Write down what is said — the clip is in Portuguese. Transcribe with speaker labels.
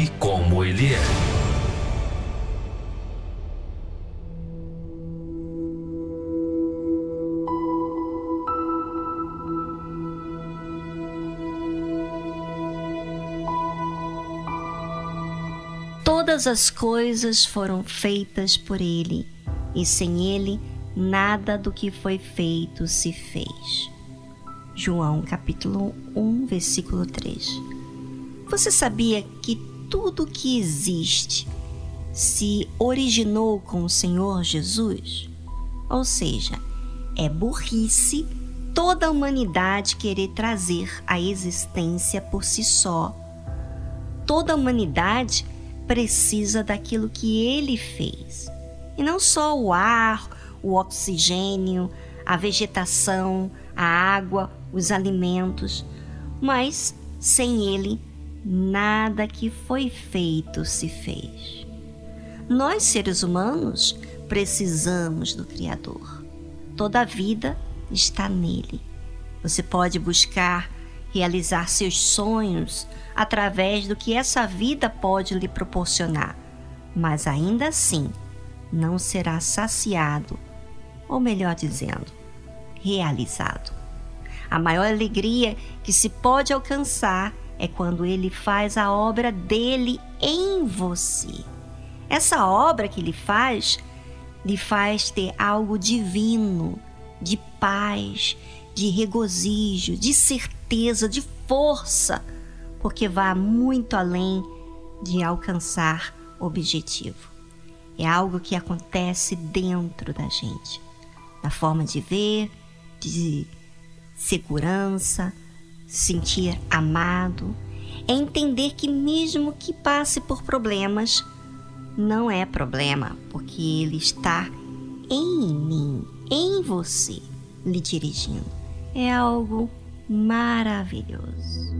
Speaker 1: e como Ele é.
Speaker 2: Todas as coisas foram feitas por Ele e sem ele nada do que foi feito se fez. João capítulo 1, versículo 3. Você sabia que tudo que existe se originou com o Senhor Jesus? Ou seja, é burrice toda a humanidade querer trazer a existência por si só. Toda a humanidade precisa daquilo que ele fez. E não só o ar, o oxigênio, a vegetação, a água, os alimentos, mas sem ele, nada que foi feito se fez. Nós, seres humanos, precisamos do Criador. Toda a vida está nele. Você pode buscar realizar seus sonhos através do que essa vida pode lhe proporcionar, mas ainda assim, não será saciado, ou melhor dizendo, realizado. A maior alegria que se pode alcançar é quando ele faz a obra dele em você. Essa obra que ele faz lhe faz ter algo divino, de paz, de regozijo, de certeza, de força, porque vai muito além de alcançar objetivo é algo que acontece dentro da gente, na forma de ver, de segurança, sentir amado, é entender que mesmo que passe por problemas, não é problema, porque ele está em mim, em você, lhe dirigindo. É algo maravilhoso.